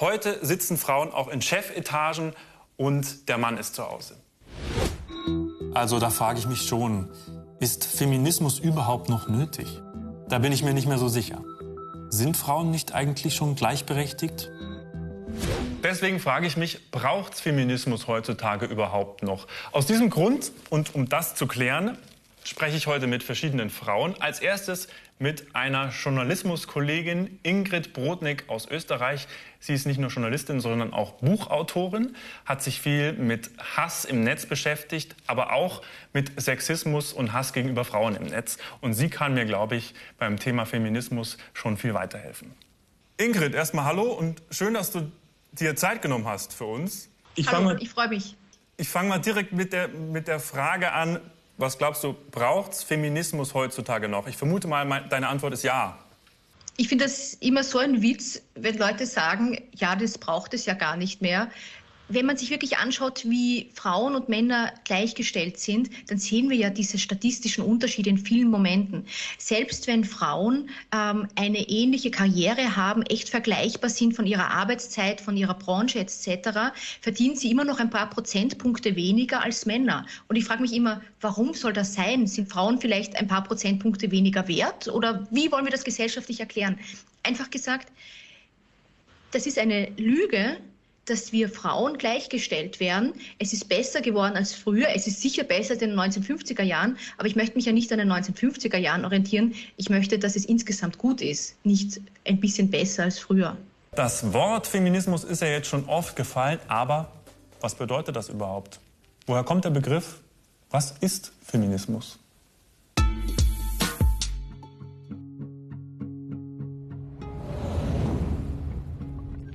Heute sitzen Frauen auch in Chefetagen und der Mann ist zu Hause. Also da frage ich mich schon, ist Feminismus überhaupt noch nötig? Da bin ich mir nicht mehr so sicher. Sind Frauen nicht eigentlich schon gleichberechtigt? Deswegen frage ich mich, braucht es Feminismus heutzutage überhaupt noch? Aus diesem Grund und um das zu klären, spreche ich heute mit verschiedenen Frauen. Als erstes mit einer Journalismuskollegin Ingrid Brodnik aus Österreich. Sie ist nicht nur Journalistin, sondern auch Buchautorin, hat sich viel mit Hass im Netz beschäftigt, aber auch mit Sexismus und Hass gegenüber Frauen im Netz. Und sie kann mir, glaube ich, beim Thema Feminismus schon viel weiterhelfen. Ingrid, erstmal hallo und schön, dass du dir Zeit genommen hast für uns. Ich, Hallo, ich freue mich. Ich fange mal direkt mit der, mit der Frage an, was glaubst du, braucht es Feminismus heutzutage noch? Ich vermute mal, deine Antwort ist ja. Ich finde das immer so ein Witz, wenn Leute sagen, ja, das braucht es ja gar nicht mehr wenn man sich wirklich anschaut, wie Frauen und Männer gleichgestellt sind, dann sehen wir ja diese statistischen Unterschiede in vielen Momenten. Selbst wenn Frauen ähm, eine ähnliche Karriere haben, echt vergleichbar sind von ihrer Arbeitszeit, von ihrer Branche etc., verdienen sie immer noch ein paar Prozentpunkte weniger als Männer. Und ich frage mich immer, warum soll das sein? Sind Frauen vielleicht ein paar Prozentpunkte weniger wert? Oder wie wollen wir das gesellschaftlich erklären? Einfach gesagt, das ist eine Lüge, dass wir Frauen gleichgestellt werden. Es ist besser geworden als früher. Es ist sicher besser als in den 1950er Jahren. Aber ich möchte mich ja nicht an den 1950er Jahren orientieren. Ich möchte, dass es insgesamt gut ist, nicht ein bisschen besser als früher. Das Wort Feminismus ist ja jetzt schon oft gefallen. Aber was bedeutet das überhaupt? Woher kommt der Begriff? Was ist Feminismus?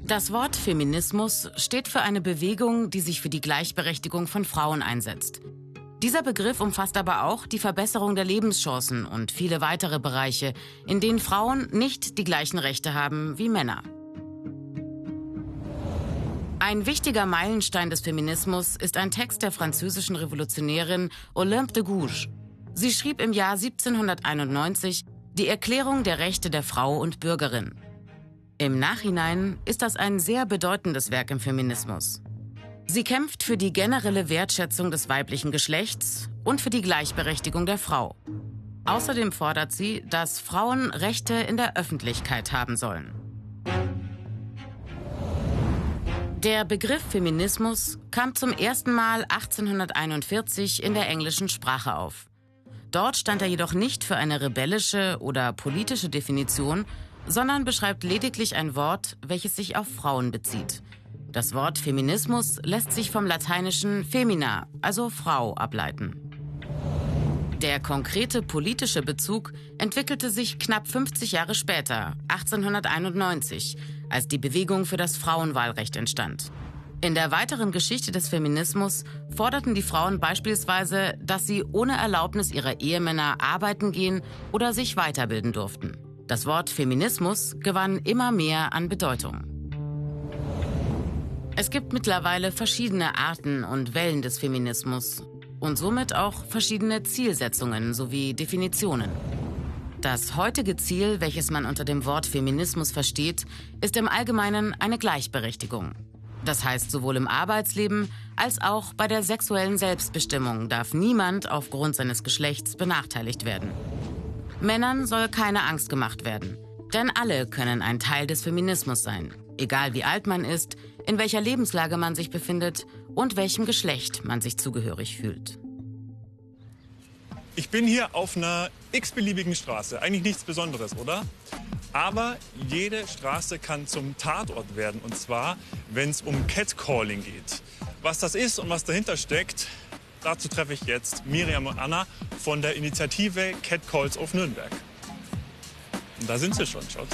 Das Wort Feminismus steht für eine Bewegung, die sich für die Gleichberechtigung von Frauen einsetzt. Dieser Begriff umfasst aber auch die Verbesserung der Lebenschancen und viele weitere Bereiche, in denen Frauen nicht die gleichen Rechte haben wie Männer. Ein wichtiger Meilenstein des Feminismus ist ein Text der französischen Revolutionärin Olympe de Gouges. Sie schrieb im Jahr 1791 die Erklärung der Rechte der Frau und Bürgerin. Im Nachhinein ist das ein sehr bedeutendes Werk im Feminismus. Sie kämpft für die generelle Wertschätzung des weiblichen Geschlechts und für die Gleichberechtigung der Frau. Außerdem fordert sie, dass Frauen Rechte in der Öffentlichkeit haben sollen. Der Begriff Feminismus kam zum ersten Mal 1841 in der englischen Sprache auf. Dort stand er jedoch nicht für eine rebellische oder politische Definition, sondern beschreibt lediglich ein Wort, welches sich auf Frauen bezieht. Das Wort Feminismus lässt sich vom lateinischen femina, also Frau, ableiten. Der konkrete politische Bezug entwickelte sich knapp 50 Jahre später, 1891, als die Bewegung für das Frauenwahlrecht entstand. In der weiteren Geschichte des Feminismus forderten die Frauen beispielsweise, dass sie ohne Erlaubnis ihrer Ehemänner arbeiten gehen oder sich weiterbilden durften. Das Wort Feminismus gewann immer mehr an Bedeutung. Es gibt mittlerweile verschiedene Arten und Wellen des Feminismus und somit auch verschiedene Zielsetzungen sowie Definitionen. Das heutige Ziel, welches man unter dem Wort Feminismus versteht, ist im Allgemeinen eine Gleichberechtigung. Das heißt, sowohl im Arbeitsleben als auch bei der sexuellen Selbstbestimmung darf niemand aufgrund seines Geschlechts benachteiligt werden. Männern soll keine Angst gemacht werden. Denn alle können ein Teil des Feminismus sein. Egal wie alt man ist, in welcher Lebenslage man sich befindet und welchem Geschlecht man sich zugehörig fühlt. Ich bin hier auf einer x-beliebigen Straße. Eigentlich nichts Besonderes, oder? Aber jede Straße kann zum Tatort werden. Und zwar, wenn es um Catcalling geht. Was das ist und was dahinter steckt, Dazu treffe ich jetzt Miriam und Anna von der Initiative Cat Calls auf Nürnberg. Und da sind sie schon, schaut.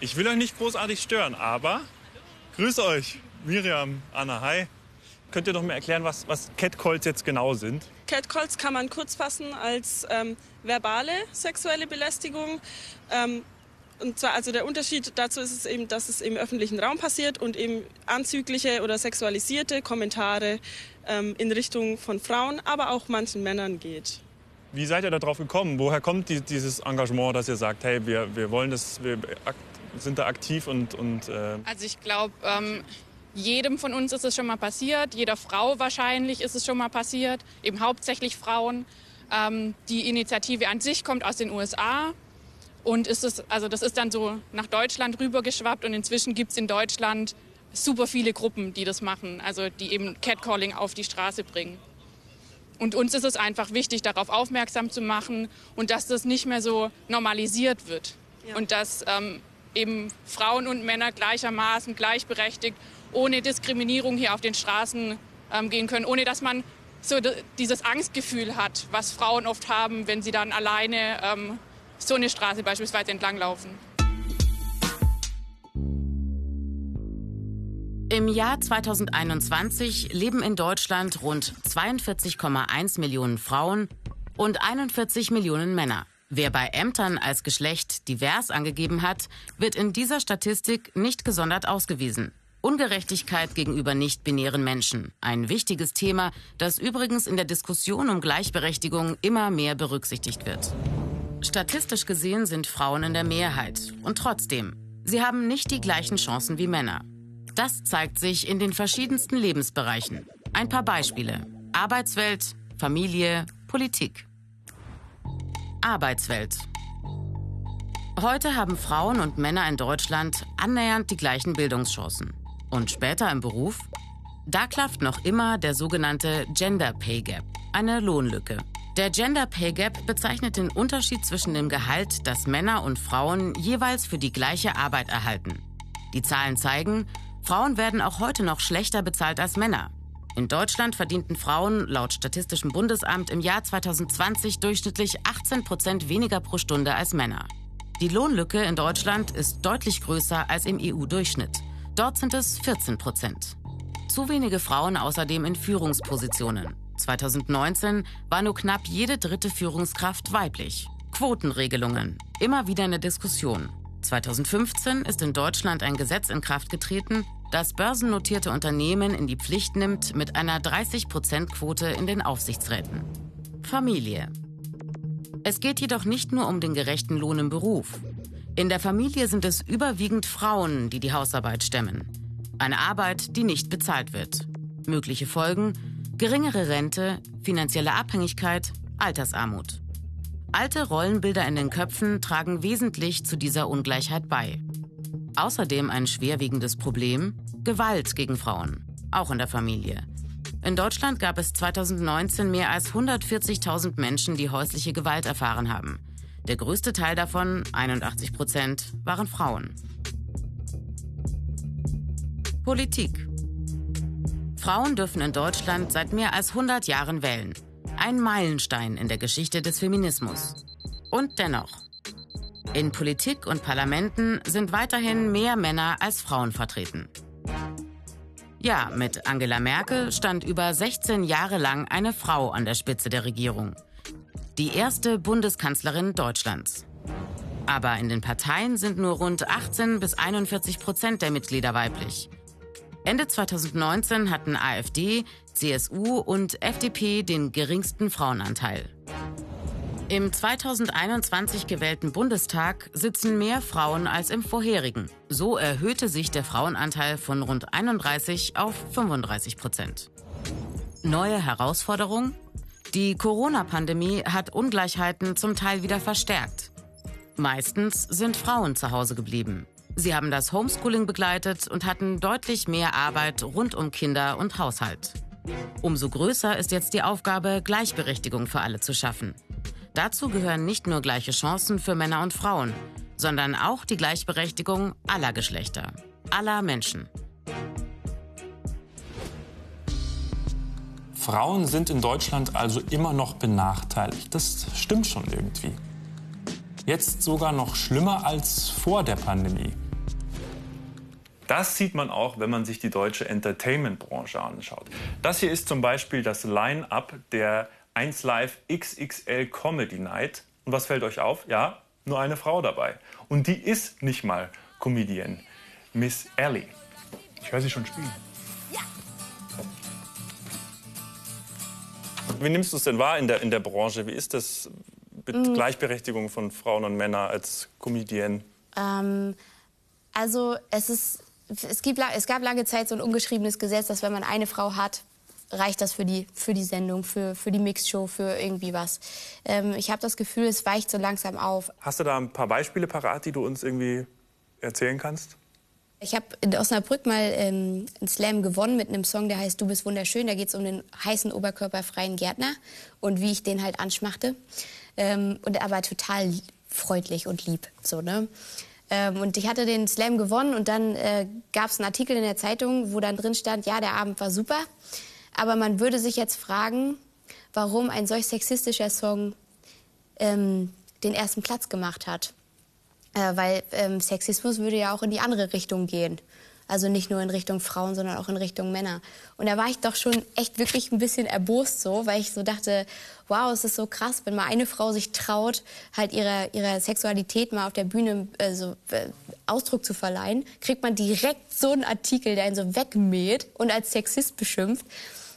Ich will euch nicht großartig stören, aber grüß euch, Miriam, Anna, hi. Könnt ihr doch mal erklären, was, was Catcalls jetzt genau sind? Catcalls kann man kurz fassen als ähm, verbale sexuelle Belästigung. Ähm, und zwar, also der Unterschied dazu ist es eben, dass es im öffentlichen Raum passiert und eben anzügliche oder sexualisierte Kommentare ähm, in Richtung von Frauen, aber auch manchen Männern geht. Wie seid ihr darauf gekommen? Woher kommt die, dieses Engagement, dass ihr sagt, hey, wir, wir wollen das, wir sind da aktiv und... und äh also ich glaube, ähm, jedem von uns ist es schon mal passiert, jeder Frau wahrscheinlich ist es schon mal passiert, eben hauptsächlich Frauen. Ähm, die Initiative an sich kommt aus den USA und ist es, also das ist dann so nach Deutschland rübergeschwappt und inzwischen gibt es in Deutschland super viele Gruppen, die das machen, also die eben Catcalling auf die Straße bringen. Und uns ist es einfach wichtig, darauf aufmerksam zu machen und dass das nicht mehr so normalisiert wird. Ja. Und dass ähm, eben Frauen und Männer gleichermaßen gleichberechtigt, ohne Diskriminierung hier auf den Straßen ähm, gehen können, ohne dass man so dieses Angstgefühl hat, was Frauen oft haben, wenn sie dann alleine ähm, so eine Straße beispielsweise entlanglaufen. Im Jahr 2021 leben in Deutschland rund 42,1 Millionen Frauen und 41 Millionen Männer. Wer bei Ämtern als Geschlecht divers angegeben hat, wird in dieser Statistik nicht gesondert ausgewiesen. Ungerechtigkeit gegenüber nicht-binären Menschen. Ein wichtiges Thema, das übrigens in der Diskussion um Gleichberechtigung immer mehr berücksichtigt wird. Statistisch gesehen sind Frauen in der Mehrheit. Und trotzdem, sie haben nicht die gleichen Chancen wie Männer. Das zeigt sich in den verschiedensten Lebensbereichen. Ein paar Beispiele. Arbeitswelt, Familie, Politik. Arbeitswelt. Heute haben Frauen und Männer in Deutschland annähernd die gleichen Bildungschancen. Und später im Beruf? Da klafft noch immer der sogenannte Gender Pay Gap, eine Lohnlücke. Der Gender Pay Gap bezeichnet den Unterschied zwischen dem Gehalt, das Männer und Frauen jeweils für die gleiche Arbeit erhalten. Die Zahlen zeigen, Frauen werden auch heute noch schlechter bezahlt als Männer. In Deutschland verdienten Frauen laut Statistischem Bundesamt im Jahr 2020 durchschnittlich 18 Prozent weniger pro Stunde als Männer. Die Lohnlücke in Deutschland ist deutlich größer als im EU-Durchschnitt. Dort sind es 14 Prozent. Zu wenige Frauen außerdem in Führungspositionen. 2019 war nur knapp jede dritte Führungskraft weiblich. Quotenregelungen. Immer wieder eine Diskussion. 2015 ist in Deutschland ein Gesetz in Kraft getreten, das börsennotierte Unternehmen in die Pflicht nimmt mit einer 30-Prozent-Quote in den Aufsichtsräten. Familie. Es geht jedoch nicht nur um den gerechten Lohn im Beruf. In der Familie sind es überwiegend Frauen, die die Hausarbeit stemmen. Eine Arbeit, die nicht bezahlt wird. Mögliche Folgen? Geringere Rente, finanzielle Abhängigkeit, Altersarmut. Alte Rollenbilder in den Köpfen tragen wesentlich zu dieser Ungleichheit bei. Außerdem ein schwerwiegendes Problem, Gewalt gegen Frauen, auch in der Familie. In Deutschland gab es 2019 mehr als 140.000 Menschen, die häusliche Gewalt erfahren haben. Der größte Teil davon, 81 Prozent, waren Frauen. Politik. Frauen dürfen in Deutschland seit mehr als 100 Jahren wählen. Ein Meilenstein in der Geschichte des Feminismus. Und dennoch, in Politik und Parlamenten sind weiterhin mehr Männer als Frauen vertreten. Ja, mit Angela Merkel stand über 16 Jahre lang eine Frau an der Spitze der Regierung. Die erste Bundeskanzlerin Deutschlands. Aber in den Parteien sind nur rund 18 bis 41 Prozent der Mitglieder weiblich. Ende 2019 hatten AfD, CSU und FDP den geringsten Frauenanteil. Im 2021 gewählten Bundestag sitzen mehr Frauen als im vorherigen. So erhöhte sich der Frauenanteil von rund 31 auf 35 Prozent. Neue Herausforderung? Die Corona-Pandemie hat Ungleichheiten zum Teil wieder verstärkt. Meistens sind Frauen zu Hause geblieben. Sie haben das Homeschooling begleitet und hatten deutlich mehr Arbeit rund um Kinder und Haushalt. Umso größer ist jetzt die Aufgabe, Gleichberechtigung für alle zu schaffen. Dazu gehören nicht nur gleiche Chancen für Männer und Frauen, sondern auch die Gleichberechtigung aller Geschlechter, aller Menschen. Frauen sind in Deutschland also immer noch benachteiligt. Das stimmt schon irgendwie. Jetzt sogar noch schlimmer als vor der Pandemie. Das sieht man auch, wenn man sich die deutsche Entertainment-Branche anschaut. Das hier ist zum Beispiel das Line-up der 1 Live XXL Comedy Night. Und was fällt euch auf? Ja, nur eine Frau dabei. Und die ist nicht mal Comedian. Miss Ellie. Ich höre sie schon spielen. Ja. Wie nimmst du es denn wahr in der, in der Branche? Wie ist das mit mhm. Gleichberechtigung von Frauen und Männern als Comedienne? Ähm, also es ist, es, gibt, es gab lange Zeit so ein ungeschriebenes Gesetz, dass wenn man eine Frau hat, reicht das für die, für die Sendung, für, für die Mixshow, für irgendwie was. Ähm, ich habe das Gefühl, es weicht so langsam auf. Hast du da ein paar Beispiele parat, die du uns irgendwie erzählen kannst? Ich habe in Osnabrück mal ähm, einen Slam gewonnen mit einem Song, der heißt Du bist wunderschön. Da geht es um den heißen oberkörperfreien Gärtner und wie ich den halt anschmachte. Ähm, und er war total freundlich und lieb. So, ne? Ähm, und ich hatte den Slam gewonnen und dann äh, gab es einen Artikel in der Zeitung, wo dann drin stand, ja, der Abend war super. Aber man würde sich jetzt fragen, warum ein solch sexistischer Song ähm, den ersten Platz gemacht hat. Äh, weil ähm, Sexismus würde ja auch in die andere Richtung gehen. Also nicht nur in Richtung Frauen, sondern auch in Richtung Männer. Und da war ich doch schon echt wirklich ein bisschen erbost so, weil ich so dachte, wow, es ist so krass, wenn mal eine Frau sich traut, halt ihrer, ihrer Sexualität mal auf der Bühne äh, so, äh, Ausdruck zu verleihen, kriegt man direkt so einen Artikel, der ihn so wegmäht und als Sexist beschimpft.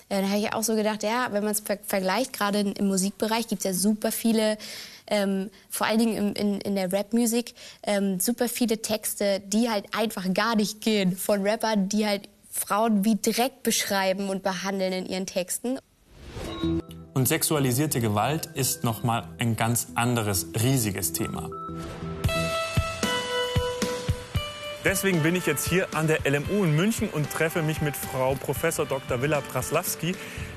Äh, da habe ich auch so gedacht, ja, wenn man es ver vergleicht, gerade im Musikbereich gibt es ja super viele ähm, vor allen Dingen in, in, in der Rapmusik, ähm, super viele Texte, die halt einfach gar nicht gehen. Von Rappern, die halt Frauen wie Dreck beschreiben und behandeln in ihren Texten. Und sexualisierte Gewalt ist nochmal ein ganz anderes, riesiges Thema. Deswegen bin ich jetzt hier an der LMU in München und treffe mich mit Frau Prof. Dr. Villa Praslawski.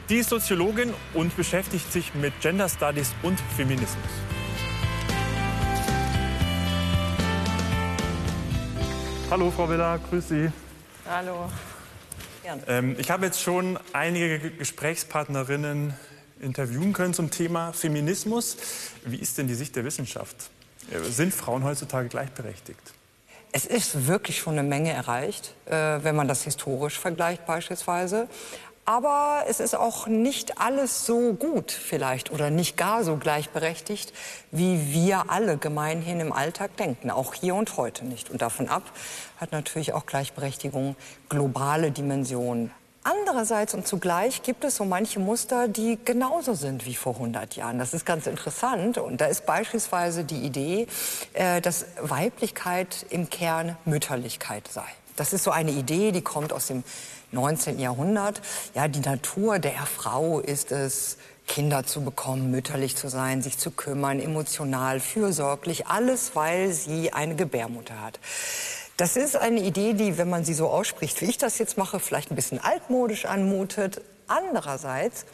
Die ist Soziologin und beschäftigt sich mit Gender Studies und Feminismus. Hallo, Frau Villa, grüß Sie. Hallo. Ähm, ich habe jetzt schon einige Gesprächspartnerinnen interviewen können zum Thema Feminismus. Wie ist denn die Sicht der Wissenschaft? Äh, sind Frauen heutzutage gleichberechtigt? Es ist wirklich schon eine Menge erreicht, äh, wenn man das historisch vergleicht beispielsweise. Aber es ist auch nicht alles so gut vielleicht oder nicht gar so gleichberechtigt, wie wir alle gemeinhin im Alltag denken. Auch hier und heute nicht. Und davon ab hat natürlich auch Gleichberechtigung globale Dimensionen. Andererseits und zugleich gibt es so manche Muster, die genauso sind wie vor 100 Jahren. Das ist ganz interessant. Und da ist beispielsweise die Idee, äh, dass Weiblichkeit im Kern Mütterlichkeit sei. Das ist so eine Idee, die kommt aus dem 19. Jahrhundert. Ja, die Natur der Frau ist es, Kinder zu bekommen, mütterlich zu sein, sich zu kümmern, emotional, fürsorglich, alles, weil sie eine Gebärmutter hat. Das ist eine Idee, die, wenn man sie so ausspricht, wie ich das jetzt mache, vielleicht ein bisschen altmodisch anmutet. Andererseits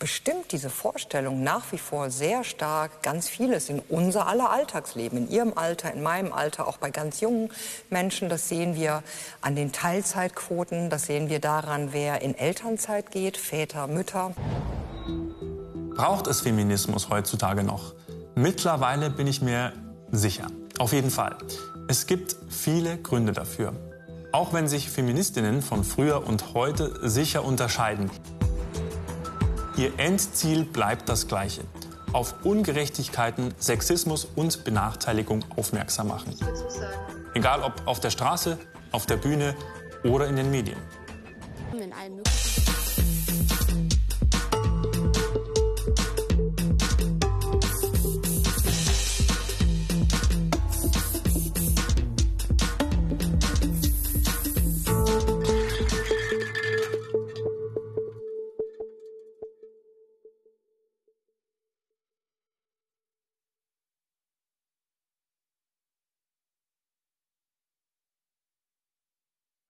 bestimmt diese Vorstellung nach wie vor sehr stark ganz vieles in unser aller Alltagsleben, in Ihrem Alter, in meinem Alter, auch bei ganz jungen Menschen. Das sehen wir an den Teilzeitquoten, das sehen wir daran, wer in Elternzeit geht, Väter, Mütter. Braucht es Feminismus heutzutage noch? Mittlerweile bin ich mir sicher. Auf jeden Fall. Es gibt viele Gründe dafür. Auch wenn sich Feministinnen von früher und heute sicher unterscheiden. Ihr Endziel bleibt das gleiche. Auf Ungerechtigkeiten, Sexismus und Benachteiligung aufmerksam machen. Egal ob auf der Straße, auf der Bühne oder in den Medien. In